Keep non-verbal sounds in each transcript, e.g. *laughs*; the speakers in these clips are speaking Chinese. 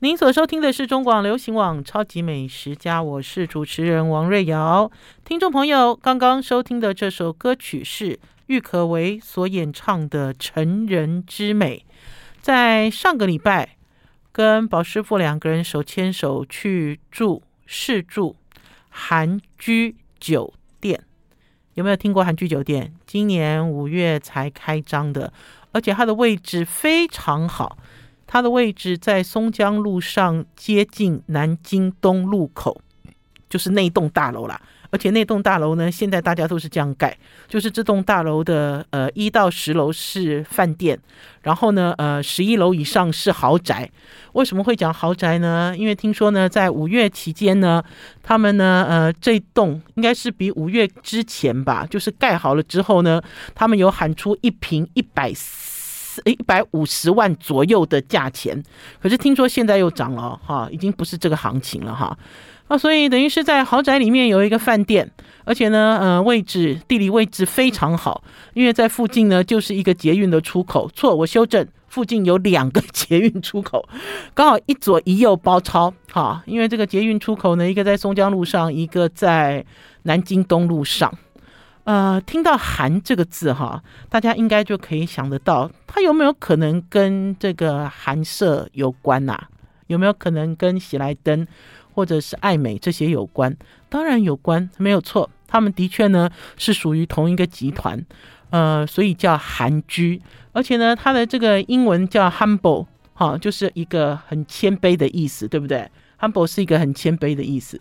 您所收听的是中广流行网《超级美食家》，我是主持人王瑞瑶。听众朋友，刚刚收听的这首歌曲是郁可唯所演唱的《成人之美》。在上个礼拜，跟宝师傅两个人手牵手去住试住韩居酒店，有没有听过韩居酒店？今年五月才开张的，而且它的位置非常好。它的位置在松江路上，接近南京东路口，就是那栋大楼啦。而且那栋大楼呢，现在大家都是这样盖，就是这栋大楼的呃一到十楼是饭店，然后呢呃十一楼以上是豪宅。为什么会讲豪宅呢？因为听说呢，在五月期间呢，他们呢呃这栋应该是比五月之前吧，就是盖好了之后呢，他们有喊出一平一百。一百五十万左右的价钱，可是听说现在又涨了 *laughs* 哈，已经不是这个行情了哈。啊，所以等于是在豪宅里面有一个饭店，而且呢，呃，位置地理位置非常好，因为在附近呢就是一个捷运的出口。错，我修正，附近有两个捷运出口，*laughs* 刚好一左一右包抄哈。因为这个捷运出口呢，一个在松江路上，一个在南京东路上。呃，听到“韩”这个字哈，大家应该就可以想得到，它有没有可能跟这个韩舍有关呐、啊？有没有可能跟喜来登或者是爱美这些有关？当然有关，没有错，他们的确呢是属于同一个集团，呃，所以叫韩居，而且呢，它的这个英文叫 humble，哈，就是一个很谦卑的意思，对不对？humble 是一个很谦卑的意思。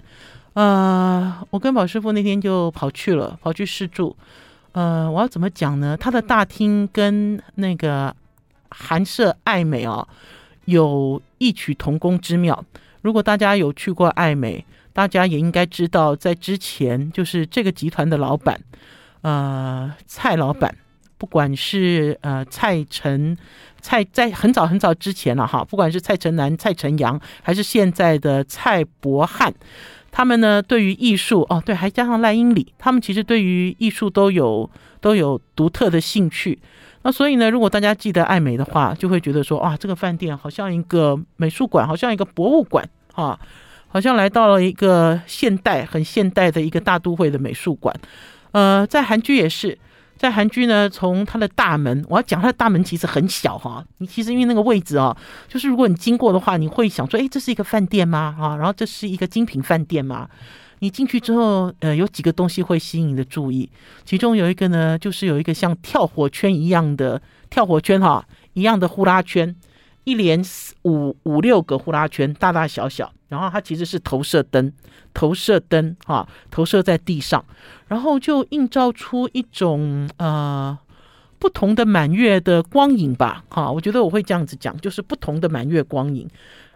呃，我跟宝师傅那天就跑去了，跑去试住。呃，我要怎么讲呢？他的大厅跟那个韩舍爱美哦，有异曲同工之妙。如果大家有去过爱美，大家也应该知道，在之前就是这个集团的老板，呃，蔡老板，不管是呃蔡成蔡，在很早很早之前了哈，不管是蔡成南、蔡成阳，还是现在的蔡柏翰。他们呢，对于艺术哦，对，还加上赖英里，他们其实对于艺术都有都有独特的兴趣。那所以呢，如果大家记得爱美的话，就会觉得说，哇，这个饭店好像一个美术馆，好像一个博物馆啊，好像来到了一个现代、很现代的一个大都会的美术馆。呃，在韩剧也是。在韩剧呢，从它的大门，我要讲它的大门其实很小哈。你其实因为那个位置哦，就是如果你经过的话，你会想说，诶，这是一个饭店吗？啊，然后这是一个精品饭店吗？你进去之后，呃，有几个东西会吸引你的注意，其中有一个呢，就是有一个像跳火圈一样的跳火圈哈，一样的呼啦圈。一连五五六个呼啦圈，大大小小，然后它其实是投射灯，投射灯哈，投射在地上，然后就映照出一种呃不同的满月的光影吧，哈，我觉得我会这样子讲，就是不同的满月光影，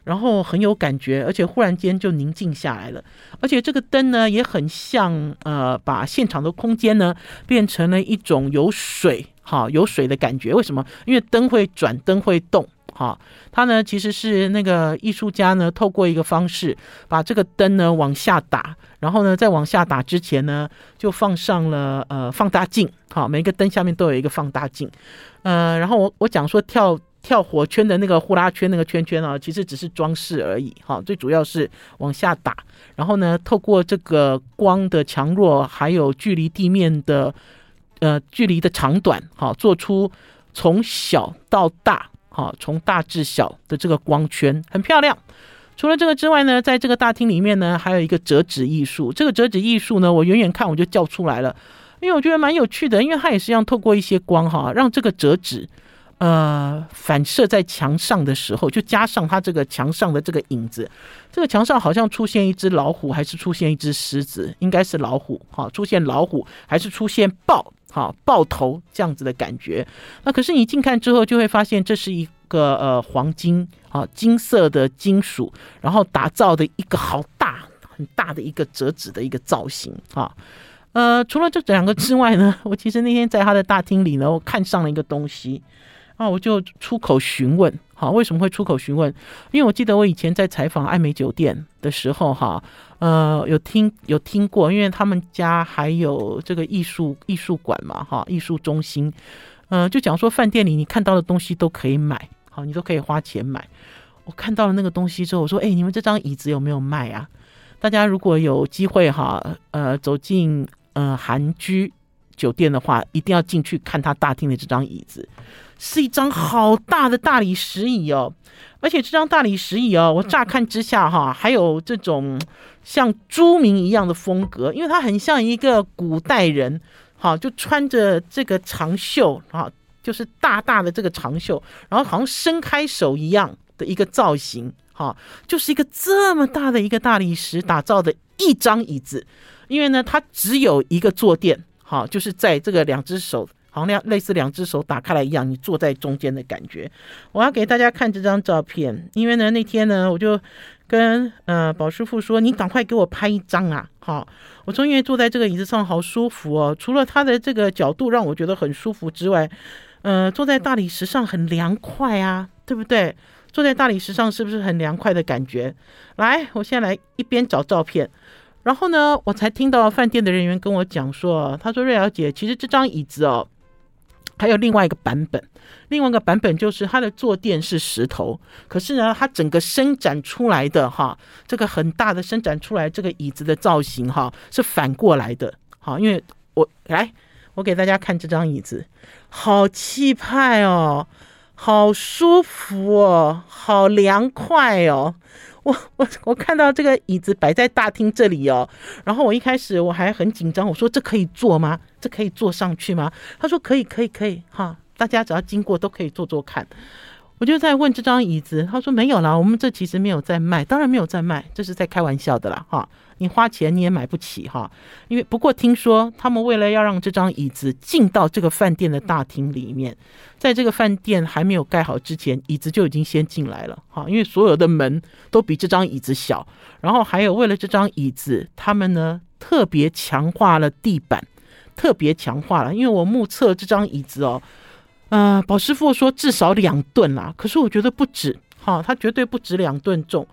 然后很有感觉，而且忽然间就宁静下来了，而且这个灯呢也很像呃把现场的空间呢变成了一种有水哈有水的感觉，为什么？因为灯会转，灯会动。好，它呢其实是那个艺术家呢，透过一个方式把这个灯呢往下打，然后呢在往下打之前呢，就放上了呃放大镜。好，每个灯下面都有一个放大镜。呃，然后我我讲说跳跳火圈的那个呼啦圈那个圈圈啊，其实只是装饰而已。好，最主要是往下打，然后呢透过这个光的强弱，还有距离地面的呃距离的长短，好，做出从小到大。好，从大至小的这个光圈很漂亮。除了这个之外呢，在这个大厅里面呢，还有一个折纸艺术。这个折纸艺术呢，我远远看我就叫出来了，因为我觉得蛮有趣的。因为它也是一样透过一些光哈，让这个折纸呃反射在墙上的时候，就加上它这个墙上的这个影子。这个墙上好像出现一只老虎，还是出现一只狮子？应该是老虎。哈，出现老虎还是出现豹？好，爆头这样子的感觉，那可是你近看之后就会发现，这是一个呃黄金啊金色的金属，然后打造的一个好大很大的一个折纸的一个造型啊。呃，除了这两个之外呢，*laughs* 我其实那天在他的大厅里呢，我看上了一个东西啊，我就出口询问。好，为什么会出口询问？因为我记得我以前在采访艾美酒店的时候，哈，呃，有听有听过，因为他们家还有这个艺术艺术馆嘛，哈，艺术中心，嗯、就讲说饭店里你看到的东西都可以买，好，你都可以花钱买。我看到了那个东西之后，我说：“哎，你们这张椅子有没有卖啊？大家如果有机会哈，呃，走进呃韩居酒店的话，一定要进去看他大厅的这张椅子，是一张好大的大理石椅哦。而且这张大理石椅哦，我乍看之下哈，还有这种像朱明一样的风格，因为它很像一个古代人，哈，就穿着这个长袖啊，就是大大的这个长袖，然后好像伸开手一样。”的一个造型，哈，就是一个这么大的一个大理石打造的一张椅子，因为呢，它只有一个坐垫，哈，就是在这个两只手，好像类似两只手打开来一样，你坐在中间的感觉。我要给大家看这张照片，因为呢，那天呢，我就跟呃宝师傅说，你赶快给我拍一张啊，好，我说因为坐在这个椅子上好舒服哦，除了它的这个角度让我觉得很舒服之外，呃，坐在大理石上很凉快啊，对不对？坐在大理石上是不是很凉快的感觉？来，我现在来一边找照片，然后呢，我才听到饭店的人员跟我讲说，他说瑞瑶姐，其实这张椅子哦，还有另外一个版本，另外一个版本就是它的坐垫是石头，可是呢，它整个伸展出来的哈，这个很大的伸展出来这个椅子的造型哈，是反过来的，好，因为我来，我给大家看这张椅子，好气派哦。好舒服哦，好凉快哦！*laughs* 我我我看到这个椅子摆在大厅这里哦，然后我一开始我还很紧张，我说这可以坐吗？这可以坐上去吗？他说可以，可以，可以，哈，大家只要经过都可以坐坐看。我就在问这张椅子，他说没有啦，我们这其实没有在卖，当然没有在卖，这是在开玩笑的啦，哈。你花钱你也买不起哈，因为不过听说他们为了要让这张椅子进到这个饭店的大厅里面，在这个饭店还没有盖好之前，椅子就已经先进来了哈，因为所有的门都比这张椅子小，然后还有为了这张椅子，他们呢特别强化了地板，特别强化了，因为我目测这张椅子哦，呃，宝师傅说至少两吨啦，可是我觉得不止哈，它绝对不止两吨重。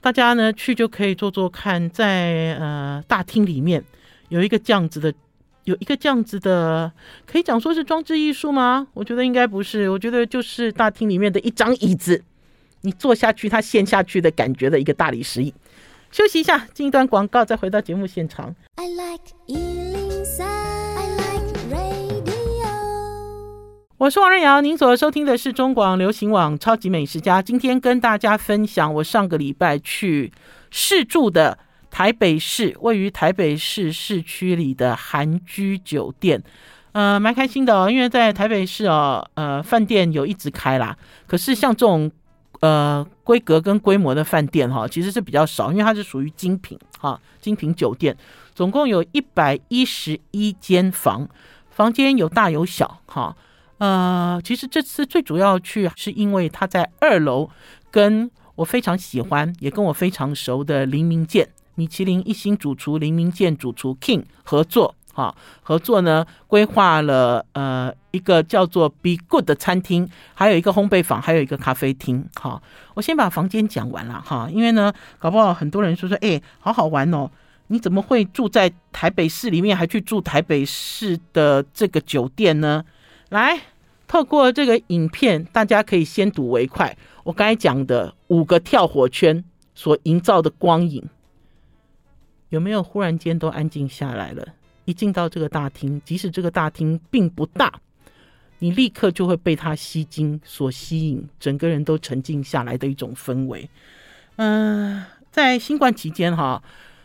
大家呢去就可以坐坐看，在呃大厅里面有一个这样子的，有一个这样子的，可以讲说是装置艺术吗？我觉得应该不是，我觉得就是大厅里面的一张椅子，你坐下去它陷下去的感觉的一个大理石椅。休息一下，进一段广告，再回到节目现场。I like 我是王瑞瑶，您所收听的是中广流行网《超级美食家》。今天跟大家分享我上个礼拜去试住的台北市，位于台北市市区里的韩居酒店，呃，蛮开心的哦，因为在台北市哦，呃，饭店有一直开啦，可是像这种呃规格跟规模的饭店哈，其实是比较少，因为它是属于精品哈，精品酒店，总共有一百一十一间房，房间有大有小哈。呃，其实这次最主要去是因为他在二楼跟我非常喜欢也跟我非常熟的林明健米其林一星主厨林明健主厨 King 合作，哈，合作呢规划了呃一个叫做 Be Good 的餐厅，还有一个烘焙坊，还有一个咖啡厅，哈。我先把房间讲完了哈，因为呢，搞不好很多人说说，哎，好好玩哦，你怎么会住在台北市里面，还去住台北市的这个酒店呢？来，透过这个影片，大家可以先睹为快。我刚才讲的五个跳火圈所营造的光影，有没有忽然间都安静下来了？一进到这个大厅，即使这个大厅并不大，你立刻就会被它吸睛所吸引，整个人都沉静下来的一种氛围。嗯、在新冠期间哈，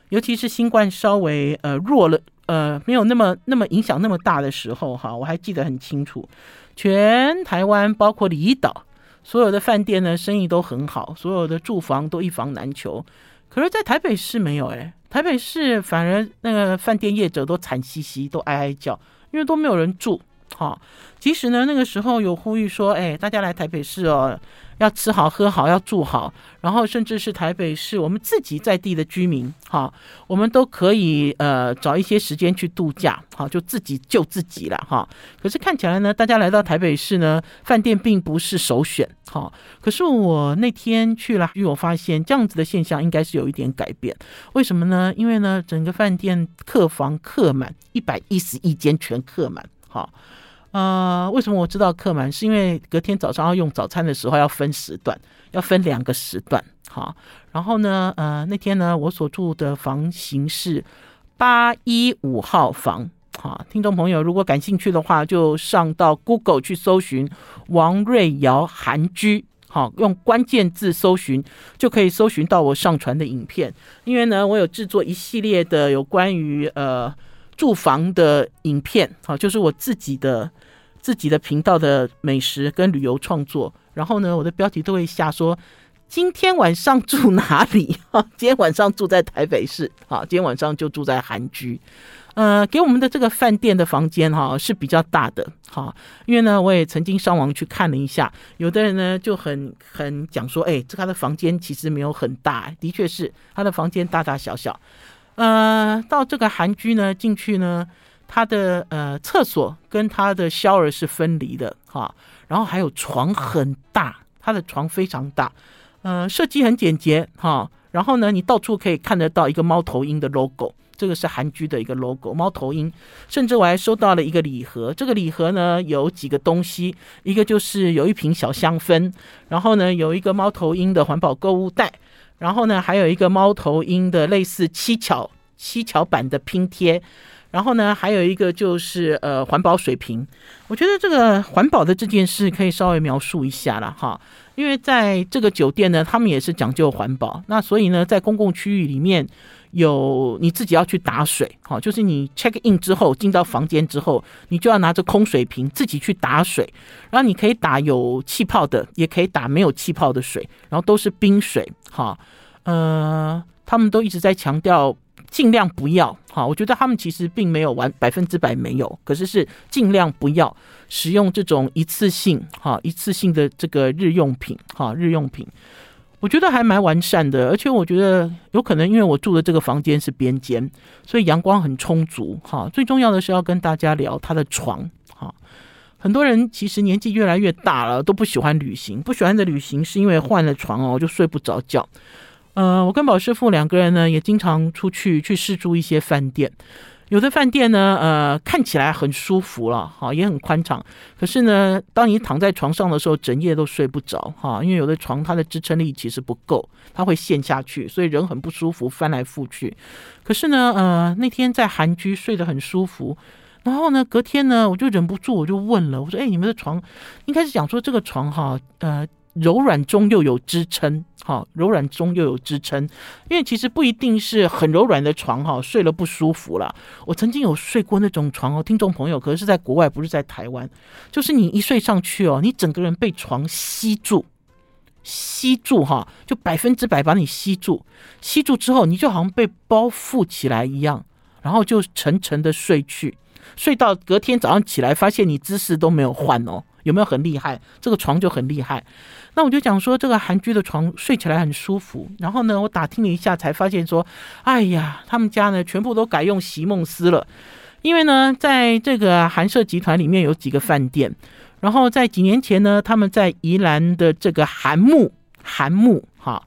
尤其是新冠稍微呃弱了。呃，没有那么那么影响那么大的时候哈，我还记得很清楚，全台湾包括离岛所有的饭店呢，生意都很好，所有的住房都一房难求。可是，在台北市没有哎，台北市反而那个饭店业者都惨兮兮，都哀哀叫，因为都没有人住。哈，即使呢那个时候有呼吁说，哎，大家来台北市哦。要吃好喝好，要住好，然后甚至是台北市我们自己在地的居民，哈，我们都可以呃找一些时间去度假，好，就自己救自己了哈。可是看起来呢，大家来到台北市呢，饭店并不是首选，哈。可是我那天去了，因为我发现这样子的现象应该是有一点改变。为什么呢？因为呢，整个饭店客房客满，一百一十一间全客满，哈。呃，为什么我知道客满？是因为隔天早上要用早餐的时候要分时段，要分两个时段。好，然后呢，呃，那天呢，我所住的房型是八一五号房。好，听众朋友，如果感兴趣的话，就上到 Google 去搜寻王瑞瑶韩居。好，用关键字搜寻就可以搜寻到我上传的影片。因为呢，我有制作一系列的有关于呃住房的影片，好，就是我自己的自己的频道的美食跟旅游创作。然后呢，我的标题都会下说今天晚上住哪里？*laughs* 哈，今天晚上住在台北市。好，今天晚上就住在韩居。呃，给我们的这个饭店的房间哈是比较大的哈，因为呢，我也曾经上网去看了一下，有的人呢就很很讲说，哎，这他的房间其实没有很大，的确是他的房间大大小小。呃，到这个韩居呢进去呢，他的呃厕所跟他的消儿是分离的哈，然后还有床很大，他的床非常大，呃，设计很简洁哈，然后呢，你到处可以看得到一个猫头鹰的 logo。这个是韩居的一个 logo，猫头鹰，甚至我还收到了一个礼盒。这个礼盒呢有几个东西，一个就是有一瓶小香氛，然后呢有一个猫头鹰的环保购物袋，然后呢还有一个猫头鹰的类似七巧七巧板的拼贴，然后呢还有一个就是呃环保水瓶。我觉得这个环保的这件事可以稍微描述一下了哈，因为在这个酒店呢，他们也是讲究环保，那所以呢在公共区域里面。有你自己要去打水，好，就是你 check in 之后进到房间之后，你就要拿着空水瓶自己去打水，然后你可以打有气泡的，也可以打没有气泡的水，然后都是冰水，哈，呃，他们都一直在强调尽量不要，哈，我觉得他们其实并没有完百分之百没有，可是是尽量不要使用这种一次性，哈，一次性的这个日用品，哈，日用品。我觉得还蛮完善的，而且我觉得有可能因为我住的这个房间是边间，所以阳光很充足。哈，最重要的是要跟大家聊他的床。哈，很多人其实年纪越来越大了，都不喜欢旅行，不喜欢的旅行是因为换了床哦，就睡不着觉。呃，我跟宝师傅两个人呢，也经常出去去试住一些饭店。有的饭店呢，呃，看起来很舒服了，哈，也很宽敞。可是呢，当你躺在床上的时候，整夜都睡不着，哈，因为有的床它的支撑力其实不够，它会陷下去，所以人很不舒服，翻来覆去。可是呢，呃，那天在韩居睡得很舒服，然后呢，隔天呢，我就忍不住，我就问了，我说：“哎，你们的床应该是讲说这个床哈，呃。”柔软中又有支撑，哈，柔软中又有支撑，因为其实不一定是很柔软的床，哈，睡了不舒服了。我曾经有睡过那种床哦，听众朋友，可是在国外，不是在台湾，就是你一睡上去哦，你整个人被床吸住，吸住哈，就百分之百把你吸住，吸住之后，你就好像被包覆起来一样，然后就沉沉的睡去，睡到隔天早上起来，发现你姿势都没有换哦。有没有很厉害？这个床就很厉害。那我就讲说，这个韩居的床睡起来很舒服。然后呢，我打听了一下，才发现说，哎呀，他们家呢全部都改用席梦思了。因为呢，在这个韩舍集团里面有几个饭店，然后在几年前呢，他们在宜兰的这个韩木韩木哈，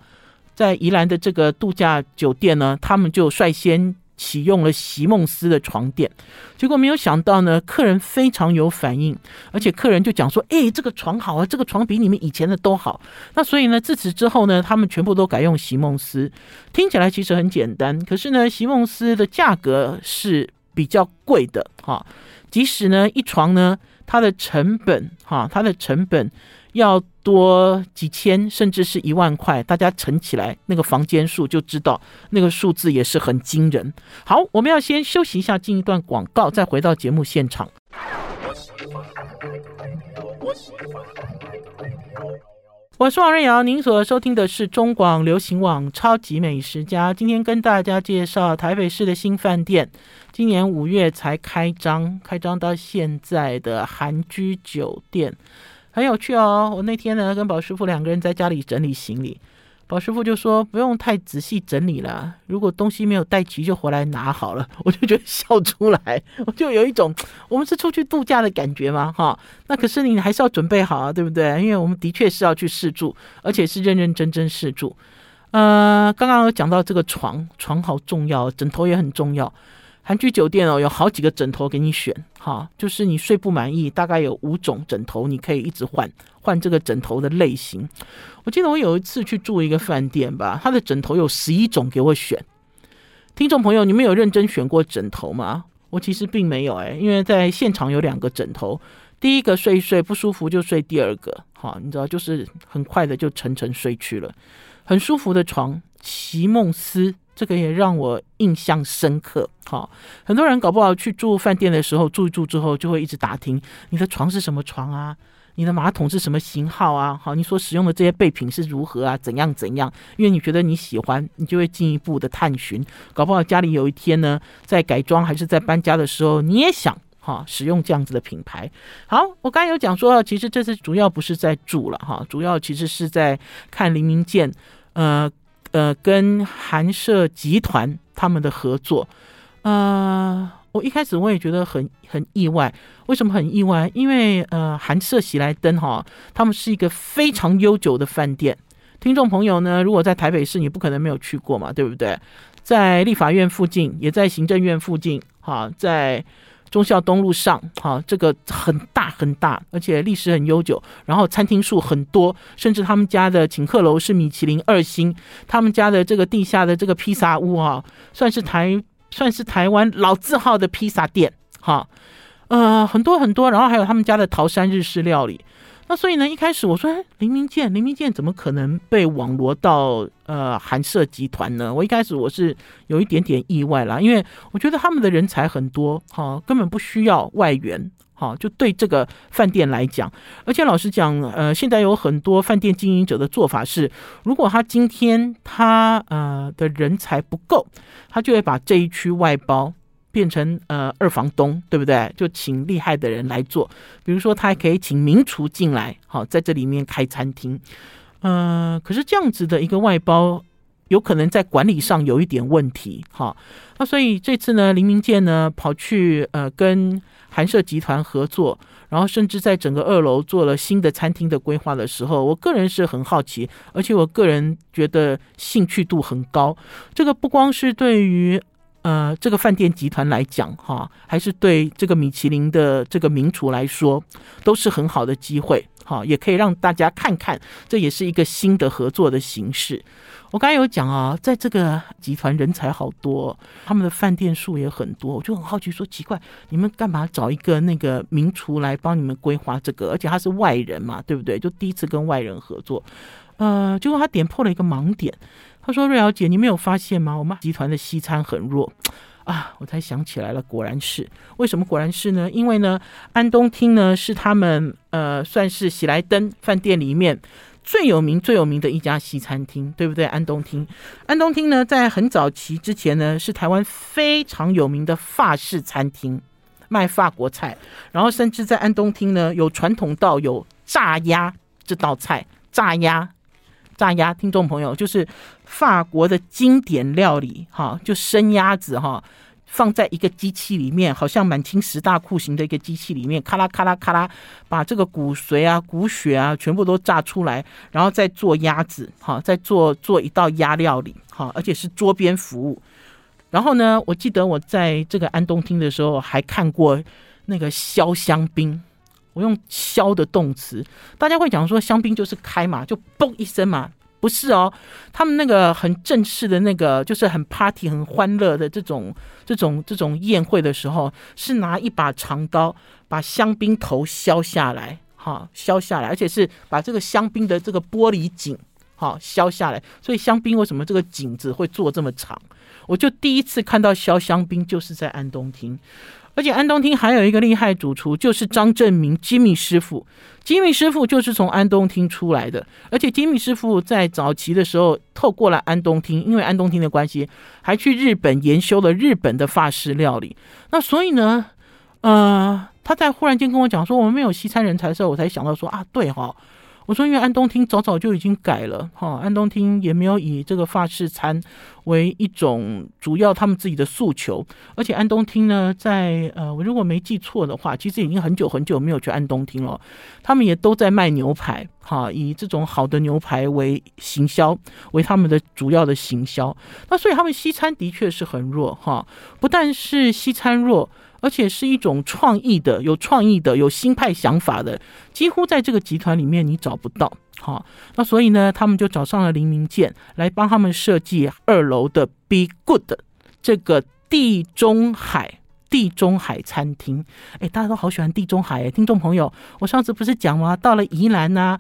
在宜兰的这个度假酒店呢，他们就率先。启用了席梦思的床垫，结果没有想到呢，客人非常有反应，而且客人就讲说：“哎，这个床好啊，这个床比你们以前的都好。”那所以呢，自此之后呢，他们全部都改用席梦思。听起来其实很简单，可是呢，席梦思的价格是比较贵的哈。即使呢，一床呢，它的成本哈，它的成本要。多几千甚至是一万块，大家乘起来那个房间数就知道，那个数字也是很惊人。好，我们要先休息一下，进一段广告，再回到节目现场。我是王瑞瑶，您所收听的是中广流行网《超级美食家》，今天跟大家介绍台北市的新饭店，今年五月才开张，开张到现在的韩居酒店。很有趣哦！我那天呢跟宝师傅两个人在家里整理行李，宝师傅就说不用太仔细整理了，如果东西没有带齐就回来拿好了。*laughs* 我就觉得笑出来，*laughs* 我就有一种我们是出去度假的感觉嘛，哈。那可是你还是要准备好啊，对不对？因为我们的确是要去试住，而且是认认真真试住。呃，刚刚有讲到这个床，床好重要，枕头也很重要。韩居酒店哦，有好几个枕头给你选，哈，就是你睡不满意，大概有五种枕头，你可以一直换换这个枕头的类型。我记得我有一次去住一个饭店吧，他的枕头有十一种给我选。听众朋友，你们有认真选过枕头吗？我其实并没有哎，因为在现场有两个枕头，第一个睡一睡不舒服就睡第二个，哈，你知道，就是很快的就沉沉睡去了，很舒服的床，席梦思。这个也让我印象深刻。好，很多人搞不好去住饭店的时候，住一住之后就会一直打听你的床是什么床啊，你的马桶是什么型号啊？好，你所使用的这些备品是如何啊？怎样怎样？因为你觉得你喜欢，你就会进一步的探寻。搞不好家里有一天呢，在改装还是在搬家的时候，你也想哈使用这样子的品牌。好，我刚才有讲说，其实这次主要不是在住了哈，主要其实是在看黎明健，呃。呃，跟韩舍集团他们的合作，呃，我一开始我也觉得很很意外。为什么很意外？因为呃，韩舍喜来登哈，他们是一个非常悠久的饭店。听众朋友呢，如果在台北市，你不可能没有去过嘛，对不对？在立法院附近，也在行政院附近，哈，在。忠孝东路上，哈，这个很大很大，而且历史很悠久，然后餐厅数很多，甚至他们家的请客楼是米其林二星，他们家的这个地下的这个披萨屋啊，算是台算是台湾老字号的披萨店，哈，呃，很多很多，然后还有他们家的桃山日式料理。那所以呢，一开始我说，哎，林明健，林明健怎么可能被网罗到呃韩舍集团呢？我一开始我是有一点点意外啦，因为我觉得他们的人才很多，哈、根本不需要外援，哈、就对这个饭店来讲，而且老实讲，呃，现在有很多饭店经营者的做法是，如果他今天他呃的人才不够，他就会把这一区外包。变成呃二房东，对不对？就请厉害的人来做，比如说他还可以请名厨进来，好，在这里面开餐厅。呃，可是这样子的一个外包，有可能在管理上有一点问题，哈。那所以这次呢，林明健呢跑去呃跟韩舍集团合作，然后甚至在整个二楼做了新的餐厅的规划的时候，我个人是很好奇，而且我个人觉得兴趣度很高。这个不光是对于呃，这个饭店集团来讲，哈，还是对这个米其林的这个名厨来说，都是很好的机会，哈，也可以让大家看看，这也是一个新的合作的形式。我刚才有讲啊，在这个集团人才好多，他们的饭店数也很多，我就很好奇说，奇怪，你们干嘛找一个那个名厨来帮你们规划这个？而且他是外人嘛，对不对？就第一次跟外人合作，呃，结果他点破了一个盲点。他说：“瑞瑶姐，你没有发现吗？我们集团的西餐很弱啊！我才想起来了，果然是。为什么果然是呢？因为呢，安东厅呢是他们呃算是喜来登饭店里面最有名最有名的一家西餐厅，对不对？安东厅，安东厅呢在很早期之前呢是台湾非常有名的法式餐厅，卖法国菜，然后甚至在安东厅呢有传统到有炸鸭这道菜，炸鸭。”炸鸭，听众朋友，就是法国的经典料理，哈，就生鸭子，哈，放在一个机器里面，好像满清十大酷刑的一个机器里面，咔啦咔啦咔啦，把这个骨髓啊、骨血啊，全部都炸出来，然后再做鸭子，哈，再做做一道鸭料理，哈，而且是桌边服务。然后呢，我记得我在这个安东厅的时候，还看过那个削香槟。我用“削”的动词，大家会讲说香槟就是开嘛，就嘣一声嘛，不是哦。他们那个很正式的那个，就是很 party、很欢乐的这种、这种、这种宴会的时候，是拿一把长刀把香槟头削下来，哈，削下来，而且是把这个香槟的这个玻璃颈，哈，削下来。所以香槟为什么这个颈子会做这么长？我就第一次看到削香槟，就是在安东厅。而且安东厅还有一个厉害主厨，就是张正明吉米师傅。吉米师傅就是从安东厅出来的。而且吉米师傅在早期的时候，透过了安东厅，因为安东厅的关系，还去日本研修了日本的法式料理。那所以呢，呃，他在忽然间跟我讲说我们没有西餐人才的时候，我才想到说啊，对哈、我说，因为安东厅早早就已经改了，哈，安东厅也没有以这个法式餐为一种主要他们自己的诉求，而且安东厅呢，在呃，我如果没记错的话，其实已经很久很久没有去安东厅了，他们也都在卖牛排，哈，以这种好的牛排为行销，为他们的主要的行销，那所以他们西餐的确是很弱，哈，不但是西餐弱。而且是一种创意的、有创意的、有新派想法的，几乎在这个集团里面你找不到。好，那所以呢，他们就找上了林明健来帮他们设计二楼的 Be Good 这个地中海地中海餐厅。哎，大家都好喜欢地中海哎，听众朋友，我上次不是讲吗？到了宜兰呐、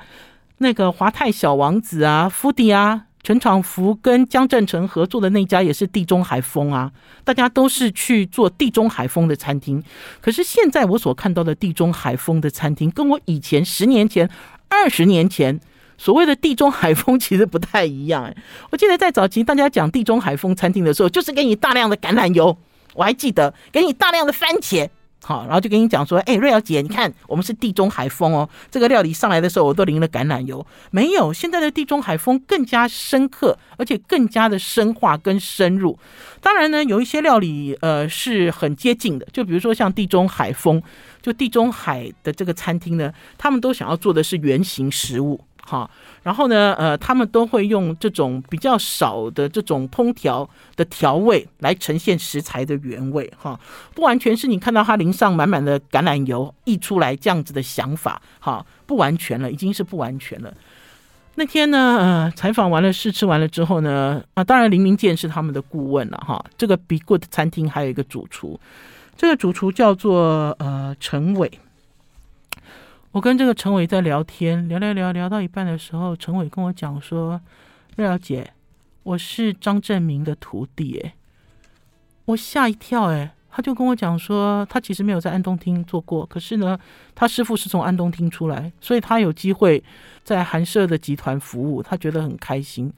那个华泰小王子啊，福迪啊。陈长福跟江振成合作的那家也是地中海风啊，大家都是去做地中海风的餐厅。可是现在我所看到的地中海风的餐厅，跟我以前十年前、二十年前所谓的地中海风其实不太一样。哎，我记得在早期大家讲地中海风餐厅的时候，就是给你大量的橄榄油，我还记得给你大量的番茄。好，然后就跟你讲说，哎，瑞瑶姐，你看我们是地中海风哦。这个料理上来的时候，我都淋了橄榄油。没有，现在的地中海风更加深刻，而且更加的深化跟深入。当然呢，有一些料理呃是很接近的，就比如说像地中海风，就地中海的这个餐厅呢，他们都想要做的是原型食物。好，然后呢，呃，他们都会用这种比较少的这种烹调的调味来呈现食材的原味，哈，不完全是你看到它淋上满满的橄榄油溢出来这样子的想法，哈，不完全了，已经是不完全了。那天呢，呃，采访完了试吃完了之后呢，啊，当然林明健是他们的顾问了，哈，这个 Be Good 餐厅还有一个主厨，这个主厨叫做呃陈伟。我跟这个陈伟在聊天，聊聊聊聊到一半的时候，陈伟跟我讲说：“瑞瑶姐，我是张正明的徒弟。”哎，我吓一跳。哎，他就跟我讲说，他其实没有在安东厅做过，可是呢，他师傅是从安东厅出来，所以他有机会在寒舍的集团服务，他觉得很开心。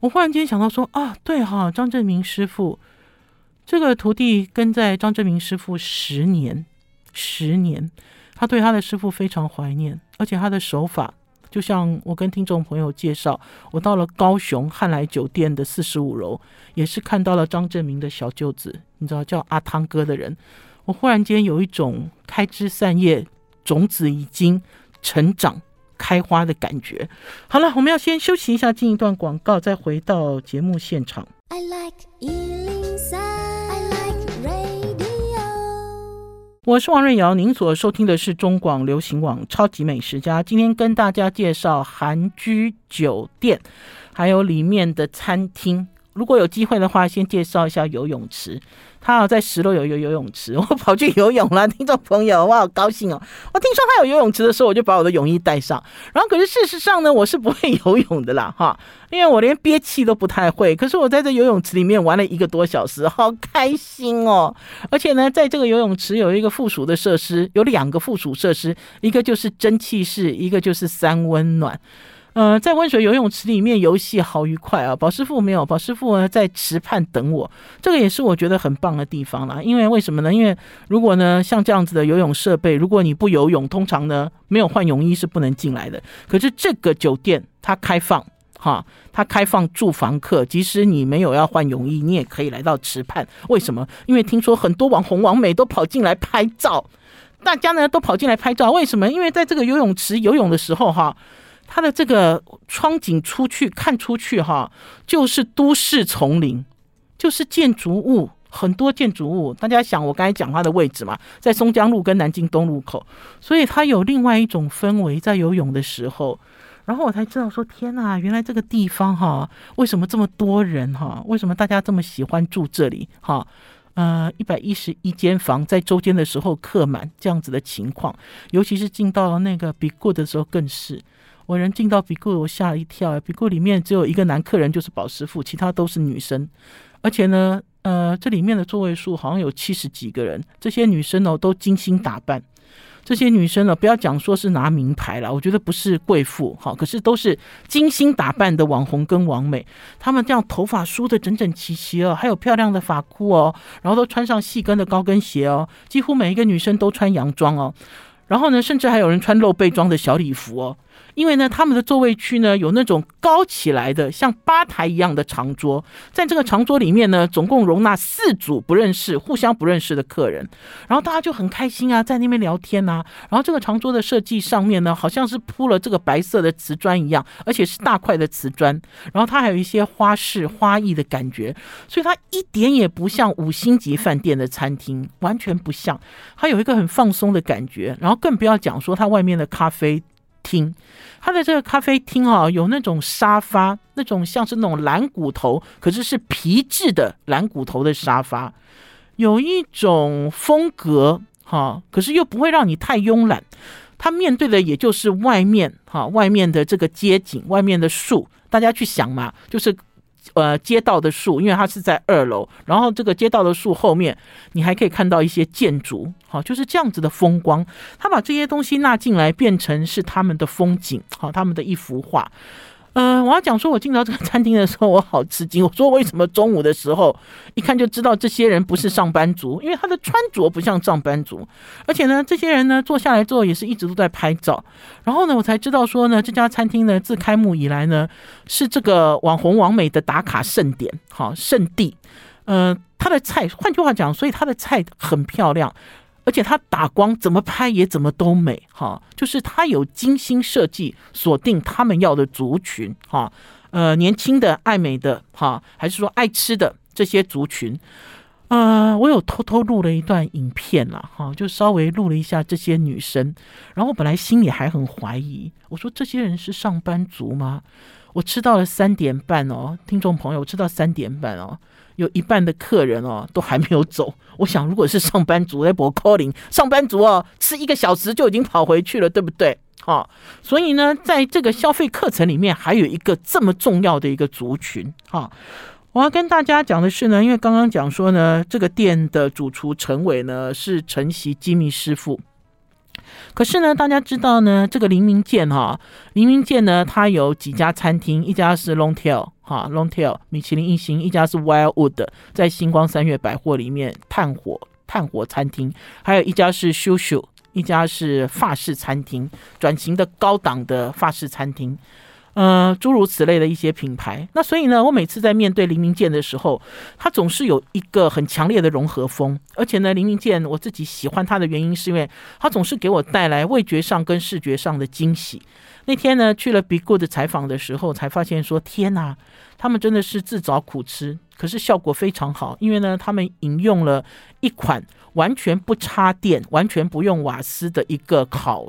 我忽然间想到说：“啊，对哈，张正明师傅这个徒弟跟在张正明师傅十年，十年。”他对他的师傅非常怀念，而且他的手法，就像我跟听众朋友介绍，我到了高雄汉来酒店的四十五楼，也是看到了张正明的小舅子，你知道叫阿汤哥的人，我忽然间有一种开枝散叶，种子已经成长开花的感觉。好了，我们要先休息一下，进一段广告，再回到节目现场。我是王瑞瑶，您所收听的是中广流行网《超级美食家》。今天跟大家介绍韩居酒店，还有里面的餐厅。如果有机会的话，先介绍一下游泳池。他好在十楼有一个游泳池，*laughs* 我跑去游泳了。听众朋友，我好高兴哦！我听说他有游泳池的时候，我就把我的泳衣带上。然后，可是事实上呢，我是不会游泳的啦，哈，*laughs* 因为我连憋气都不太会。可是我在这游泳池里面玩了一个多小时，好开心哦！而且呢，在这个游泳池有一个附属的设施，有两个附属设施，一个就是蒸汽室，一个就是三温暖。呃，在温水游泳池里面游戏好愉快啊！宝师傅没有，宝师傅呢在池畔等我，这个也是我觉得很棒的地方啦。因为为什么呢？因为如果呢像这样子的游泳设备，如果你不游泳，通常呢没有换泳衣是不能进来的。可是这个酒店它开放，哈，它开放住房客，即使你没有要换泳衣，你也可以来到池畔。为什么？因为听说很多网红网美都跑进来拍照，大家呢都跑进来拍照。为什么？因为在这个游泳池游泳的时候，哈。它的这个窗景出去看出去哈，就是都市丛林，就是建筑物，很多建筑物。大家想我刚才讲话的位置嘛，在松江路跟南京东路口，所以它有另外一种氛围在游泳的时候。然后我才知道说，天哪，原来这个地方哈，为什么这么多人哈？为什么大家这么喜欢住这里哈？呃，一百一十一间房在周间的时候客满这样子的情况，尤其是进到那个 Be Good 的时候更是。我人进到比库我吓了一跳。比库里面只有一个男客人，就是宝师傅，其他都是女生。而且呢，呃，这里面的座位数好像有七十几个人，这些女生哦都精心打扮。这些女生呢，不要讲说是拿名牌了，我觉得不是贵妇哈，可是都是精心打扮的网红跟网美。她们这样头发梳得整整齐齐哦，还有漂亮的发箍哦，然后都穿上细跟的高跟鞋哦，几乎每一个女生都穿洋装哦。然后呢，甚至还有人穿露背装的小礼服哦。因为呢，他们的座位区呢有那种高起来的像吧台一样的长桌，在这个长桌里面呢，总共容纳四组不认识、互相不认识的客人，然后大家就很开心啊，在那边聊天啊。然后这个长桌的设计上面呢，好像是铺了这个白色的瓷砖一样，而且是大块的瓷砖。然后它还有一些花式花艺的感觉，所以它一点也不像五星级饭店的餐厅，完全不像。它有一个很放松的感觉，然后更不要讲说它外面的咖啡厅，它的这个咖啡厅啊，有那种沙发，那种像是那种蓝骨头，可是是皮质的蓝骨头的沙发，有一种风格哈，可是又不会让你太慵懒。它面对的也就是外面哈，外面的这个街景，外面的树，大家去想嘛，就是。呃，街道的树，因为它是在二楼，然后这个街道的树后面，你还可以看到一些建筑，好，就是这样子的风光。他把这些东西纳进来，变成是他们的风景，好，他们的一幅画。嗯、我要讲说，我进到这个餐厅的时候，我好吃惊。我说为什么中午的时候一看就知道这些人不是上班族，因为他的穿着不像上班族，而且呢，这些人呢坐下来之后也是一直都在拍照。然后呢，我才知道说呢，这家餐厅呢自开幕以来呢是这个网红网美的打卡盛典，好圣地。嗯、他的菜，换句话讲，所以他的菜很漂亮。而且它打光怎么拍也怎么都美哈，就是它有精心设计锁定他们要的族群哈，呃年轻的爱美的哈，还是说爱吃的这些族群，呃我有偷偷录了一段影片了哈，就稍微录了一下这些女生，然后我本来心里还很怀疑，我说这些人是上班族吗？我吃到了三点半哦，听众朋友，我吃到三点半哦。有一半的客人哦都还没有走，我想如果是上班族在博 calling 上班族哦吃一个小时就已经跑回去了，对不对？好、哦，所以呢，在这个消费课程里面还有一个这么重要的一个族群哈、我要跟大家讲的是呢，因为刚刚讲说呢，这个店的主厨陈伟呢是承袭机密师傅。可是呢，大家知道呢，这个黎明舰哈，黎明舰呢，它有几家餐厅，一家是 Longtail 哈，Longtail 米其林一星，一家是 Wildwood，在星光三月百货里面炭火炭火餐厅，还有一家是 Shushu，一家是法式餐厅，转型的高档的法式餐厅。呃，诸如此类的一些品牌，那所以呢，我每次在面对黎明健的时候，它总是有一个很强烈的融合风，而且呢，黎明健我自己喜欢它的原因，是因为它总是给我带来味觉上跟视觉上的惊喜。那天呢，去了 Be Good 采访的时候，才发现说，天哪，他们真的是自找苦吃，可是效果非常好，因为呢，他们引用了一款完全不插电、完全不用瓦斯的一个烤。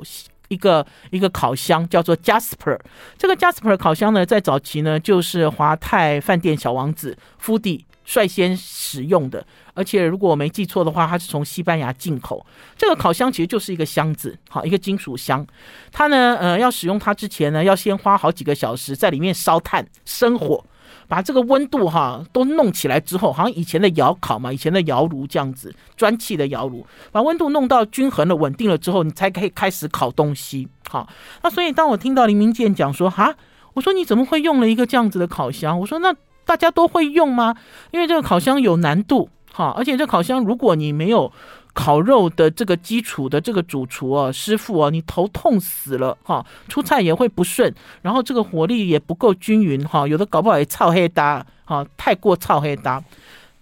一个一个烤箱叫做 Jasper，这个 Jasper 烤箱呢，在早期呢就是华泰饭店小王子 f o d 率先使用的，而且如果我没记错的话，它是从西班牙进口。这个烤箱其实就是一个箱子，好，一个金属箱。它呢，呃，要使用它之前呢，要先花好几个小时在里面烧炭生火。把这个温度哈都弄起来之后，好像以前的窑烤嘛，以前的窑炉这样子，砖砌的窑炉，把温度弄到均衡了、稳定了之后，你才可以开始烤东西。好，那所以当我听到林明健讲说哈，我说你怎么会用了一个这样子的烤箱？我说那大家都会用吗？因为这个烤箱有难度，哈，而且这烤箱如果你没有。烤肉的这个基础的这个主厨哦，师傅哦，你头痛死了哈，出菜也会不顺，然后这个火力也不够均匀哈，有的搞不好也操黑搭哈，太过操黑搭。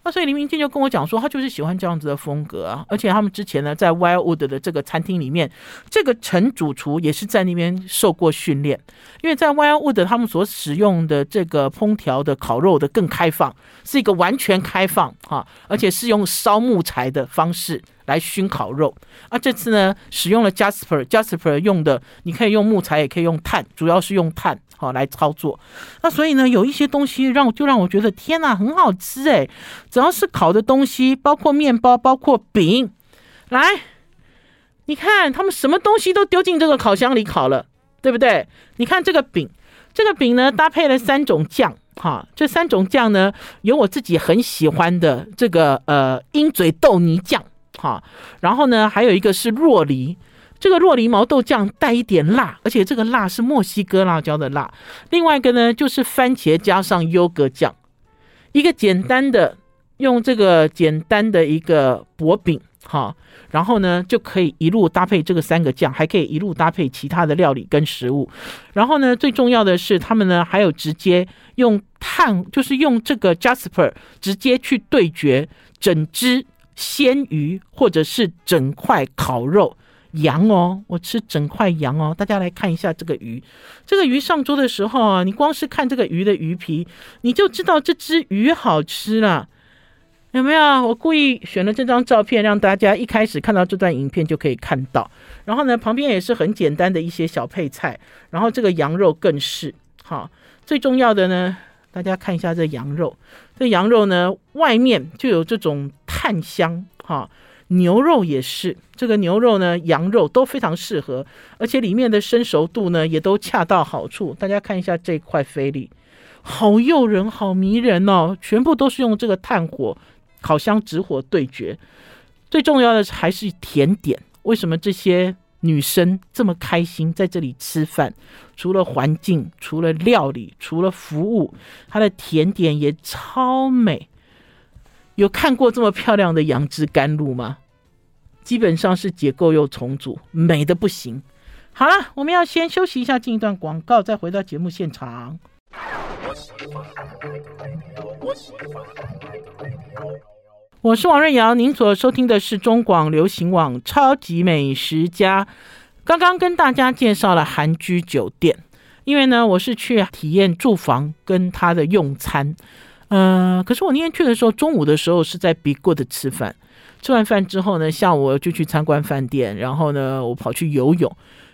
那所以林明健就跟我讲说，他就是喜欢这样子的风格啊，而且他们之前呢，在 Wildwood 的这个餐厅里面，这个陈主厨也是在那边受过训练，因为在 Wildwood 他们所使用的这个烹调的烤肉的更开放，是一个完全开放哈，而且是用烧木材的方式来熏烤肉。啊，这次呢，使用了 Jasper，Jasper 用的你可以用木材，也可以用碳，主要是用碳。好来操作，那所以呢，有一些东西让就让我觉得天哪，很好吃诶，只要是烤的东西，包括面包，包括饼，来，你看他们什么东西都丢进这个烤箱里烤了，对不对？你看这个饼，这个饼呢搭配了三种酱，哈，这三种酱呢有我自己很喜欢的这个呃鹰嘴豆泥酱，哈，然后呢还有一个是若梨。这个若梨毛豆酱带一点辣，而且这个辣是墨西哥辣椒的辣。另外一个呢，就是番茄加上优格酱，一个简单的用这个简单的一个薄饼，好，然后呢就可以一路搭配这个三个酱，还可以一路搭配其他的料理跟食物。然后呢，最重要的是他们呢还有直接用碳，就是用这个 Jasper 直接去对决整只鲜鱼或者是整块烤肉。羊哦，我吃整块羊哦，大家来看一下这个鱼。这个鱼上桌的时候啊，你光是看这个鱼的鱼皮，你就知道这只鱼好吃了，有没有？我故意选了这张照片，让大家一开始看到这段影片就可以看到。然后呢，旁边也是很简单的一些小配菜。然后这个羊肉更是好，最重要的呢，大家看一下这羊肉。这羊肉呢，外面就有这种炭香哈。牛肉也是，这个牛肉呢，羊肉都非常适合，而且里面的生熟度呢也都恰到好处。大家看一下这块菲力，好诱人，好迷人哦！全部都是用这个炭火、烤箱直火对决。最重要的还是甜点。为什么这些女生这么开心在这里吃饭？除了环境，除了料理，除了服务，它的甜点也超美。有看过这么漂亮的杨枝甘露吗？基本上是结构又重组，美的不行。好了，我们要先休息一下，进一段广告，再回到节目现场。我是王瑞瑶，您所收听的是中广流行网超级美食家。刚刚跟大家介绍了韩居酒店，因为呢，我是去体验住房跟他的用餐。呃，可是我那天去的时候，中午的时候是在 Be Good 吃饭，吃完饭之后呢，下午就去参观饭店，然后呢，我跑去游泳，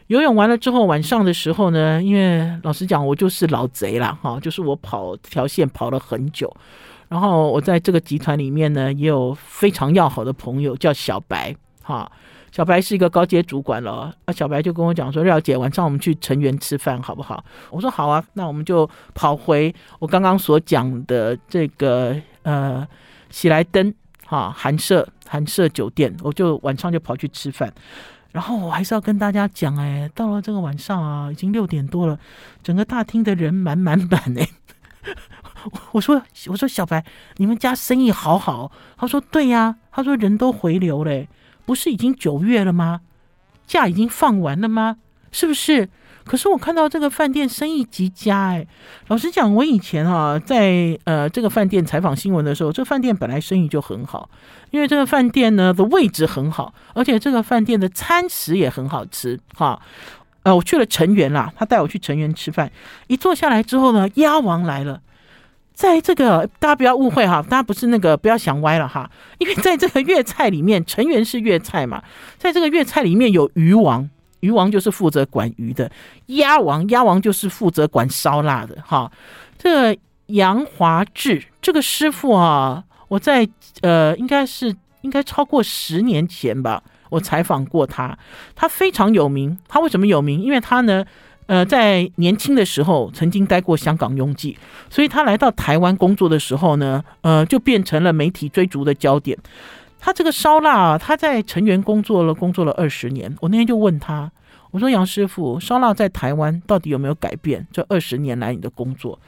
游泳完了之后，晚上的时候呢，因为老实讲，我就是老贼啦，哈，就是我跑条线跑了很久，然后我在这个集团里面呢，也有非常要好的朋友叫小白，哈。小白是一个高阶主管了，啊，小白就跟我讲说：“廖姐，晚上我们去成员吃饭好不好？”我说：“好啊，那我们就跑回我刚刚所讲的这个呃喜来登哈寒舍寒舍酒店，我就晚上就跑去吃饭。然后我还是要跟大家讲，哎，到了这个晚上啊，已经六点多了，整个大厅的人满满满哎。我说我说小白，你们家生意好好？他说对呀，他说人都回流嘞。”不是已经九月了吗？假已经放完了吗？是不是？可是我看到这个饭店生意极佳哎。老实讲，我以前哈在呃这个饭店采访新闻的时候，这个饭店本来生意就很好，因为这个饭店呢的位置很好，而且这个饭店的餐食也很好吃哈。呃，我去了成员啦，他带我去成员吃饭，一坐下来之后呢，鸭王来了。在这个大家不要误会哈，大家不是那个不要想歪了哈，因为在这个粤菜里面，成员是粤菜嘛，在这个粤菜里面有鱼王，鱼王就是负责管鱼的，鸭王鸭王就是负责管烧腊的哈。这个杨华志这个师傅啊，我在呃应该是应该超过十年前吧，我采访过他，他非常有名，他为什么有名？因为他呢。呃，在年轻的时候曾经待过香港拥挤，所以他来到台湾工作的时候呢，呃，就变成了媒体追逐的焦点。他这个烧腊啊，他在成员工作了，工作了二十年。我那天就问他，我说杨师傅，烧腊在台湾到底有没有改变？这二十年来你的工作？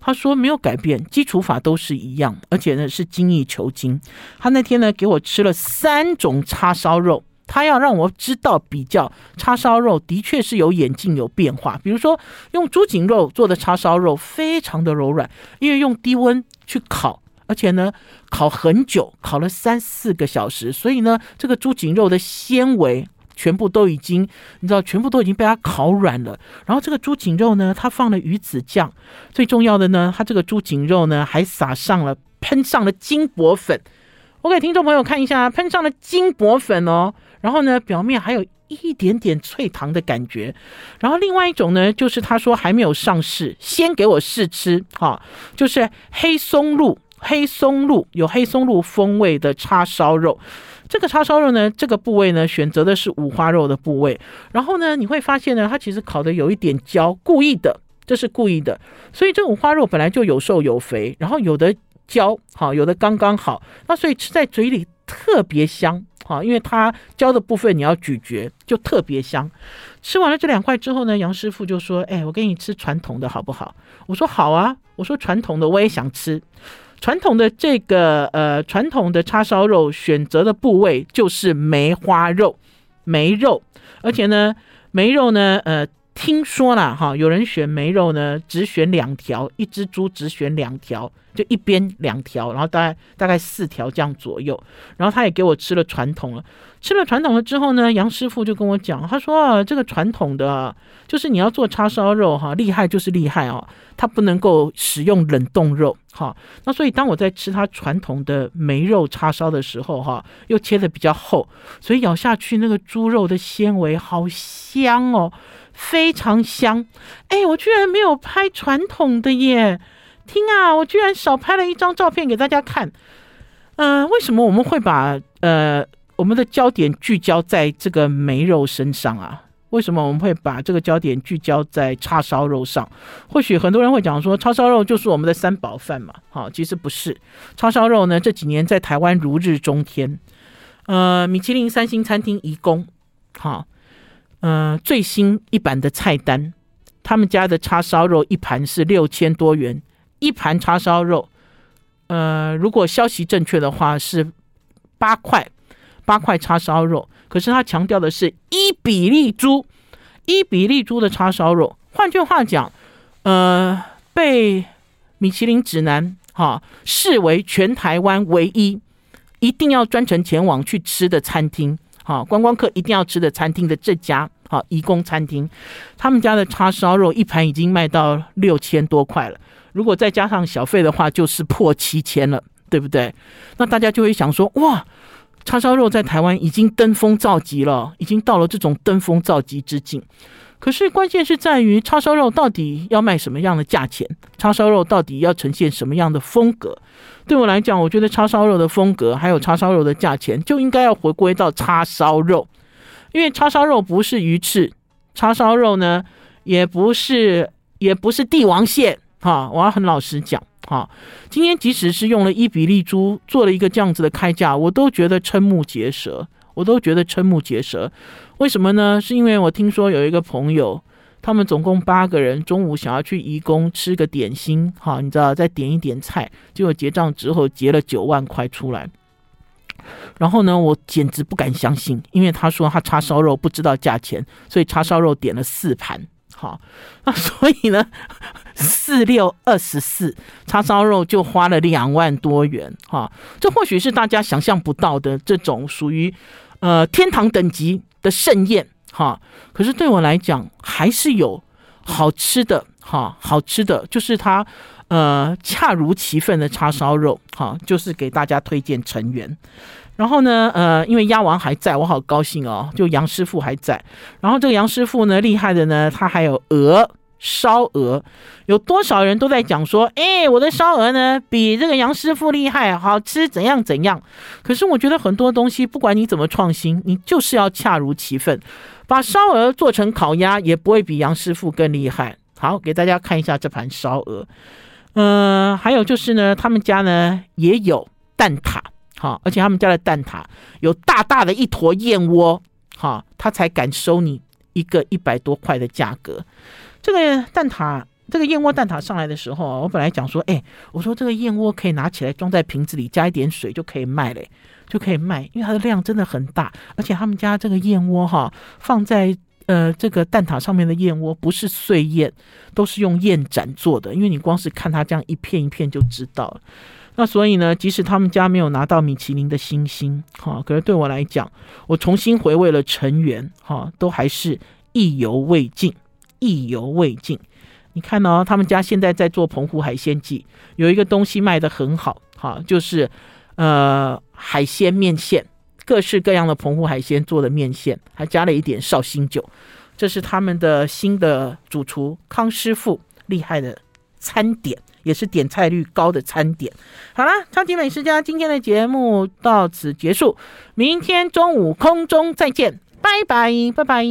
他说没有改变，基础法都是一样，而且呢是精益求精。他那天呢给我吃了三种叉烧肉。他要让我知道比较叉烧肉的确是有演进有变化，比如说用猪颈肉做的叉烧肉非常的柔软，因为用低温去烤，而且呢烤很久，烤了三四个小时，所以呢这个猪颈肉的纤维全部都已经你知道全部都已经被它烤软了。然后这个猪颈肉呢，它放了鱼子酱，最重要的呢，它这个猪颈肉呢还撒上了喷上了金箔粉。我给听众朋友看一下，喷上了金箔粉哦。然后呢，表面还有一点点脆糖的感觉。然后另外一种呢，就是他说还没有上市，先给我试吃哈，就是黑松露，黑松露有黑松露风味的叉烧肉。这个叉烧肉呢，这个部位呢，选择的是五花肉的部位。然后呢，你会发现呢，它其实烤的有一点焦，故意的，这是故意的。所以这五花肉本来就有瘦有肥，然后有的焦好，有的刚刚好，那所以吃在嘴里特别香。好，因为它胶的部分你要咀嚼，就特别香。吃完了这两块之后呢，杨师傅就说：“哎，我给你吃传统的好不好？”我说：“好啊。”我说：“传统的我也想吃。传统的这个呃，传统的叉烧肉选择的部位就是梅花肉，梅肉，而且呢，梅肉呢，呃。”听说了哈，有人选梅肉呢，只选两条，一只猪只选两条，就一边两条，然后大概大概四条这样左右。然后他也给我吃了传统了，吃了传统了之后呢，杨师傅就跟我讲，他说啊，这个传统的，就是你要做叉烧肉哈，厉害就是厉害哦，它不能够使用冷冻肉哈。那所以当我在吃它传统的梅肉叉烧的时候哈，又切得比较厚，所以咬下去那个猪肉的纤维好香哦。非常香，哎，我居然没有拍传统的耶！听啊，我居然少拍了一张照片给大家看。嗯、呃，为什么我们会把呃我们的焦点聚焦在这个梅肉身上啊？为什么我们会把这个焦点聚焦在叉烧肉上？或许很多人会讲说，叉烧肉就是我们的三宝饭嘛。好，其实不是，叉烧肉呢这几年在台湾如日中天。呃，米其林三星餐厅颐宫，好。呃，最新一版的菜单，他们家的叉烧肉一盘是六千多元，一盘叉烧肉，呃，如果消息正确的话是八块，八块叉烧肉。可是他强调的是伊比利猪，伊比利猪的叉烧肉，换句话讲，呃，被米其林指南哈视为全台湾唯一一定要专程前往去吃的餐厅。好，观光客一定要吃的餐厅的这家好颐宫餐厅，他们家的叉烧肉一盘已经卖到六千多块了，如果再加上小费的话，就是破七千了，对不对？那大家就会想说，哇，叉烧肉在台湾已经登峰造极了，已经到了这种登峰造极之境。可是关键是在于叉烧肉到底要卖什么样的价钱？叉烧肉到底要呈现什么样的风格？对我来讲，我觉得叉烧肉的风格还有叉烧肉的价钱就应该要回归到叉烧肉，因为叉烧肉不是鱼翅，叉烧肉呢也不是也不是帝王蟹。哈，我要很老实讲，哈，今天即使是用了伊比利猪做了一个这样子的开价，我都觉得瞠目结舌。我都觉得瞠目结舌，为什么呢？是因为我听说有一个朋友，他们总共八个人，中午想要去颐宫吃个点心，哈，你知道，再点一点菜，结果结账之后结了九万块出来。然后呢，我简直不敢相信，因为他说他叉烧肉不知道价钱，所以叉烧肉点了四盘，好，那所以呢，四六二十四，叉烧肉就花了两万多元，哈，这或许是大家想象不到的这种属于。呃，天堂等级的盛宴哈，可是对我来讲还是有好吃的哈，好吃的就是它呃恰如其分的叉烧肉哈，就是给大家推荐成员。然后呢，呃，因为鸭王还在，我好高兴哦，就杨师傅还在。然后这个杨师傅呢，厉害的呢，他还有鹅。烧鹅，有多少人都在讲说，哎，我的烧鹅呢比这个杨师傅厉害，好吃怎样怎样。可是我觉得很多东西，不管你怎么创新，你就是要恰如其分。把烧鹅做成烤鸭，也不会比杨师傅更厉害。好，给大家看一下这盘烧鹅。嗯、还有就是呢，他们家呢也有蛋挞，好，而且他们家的蛋挞有大大的一坨燕窝，好，他才敢收你一个一百多块的价格。这个蛋挞，这个燕窝蛋挞上来的时候，我本来讲说，哎，我说这个燕窝可以拿起来装在瓶子里，加一点水就可以卖嘞，就可以卖，因为它的量真的很大，而且他们家这个燕窝哈，放在呃这个蛋挞上面的燕窝不是碎燕，都是用燕盏做的，因为你光是看它这样一片一片就知道了。那所以呢，即使他们家没有拿到米其林的星星，哈，可是对我来讲，我重新回味了成员，哈，都还是意犹未尽。意犹未尽，你看哦，他们家现在在做澎湖海鲜季，有一个东西卖得很好，哈，就是呃海鲜面线，各式各样的澎湖海鲜做的面线，还加了一点绍兴酒，这是他们的新的主厨康师傅厉害的餐点，也是点菜率高的餐点。好了，超级美食家今天的节目到此结束，明天中午空中再见，拜拜，拜拜。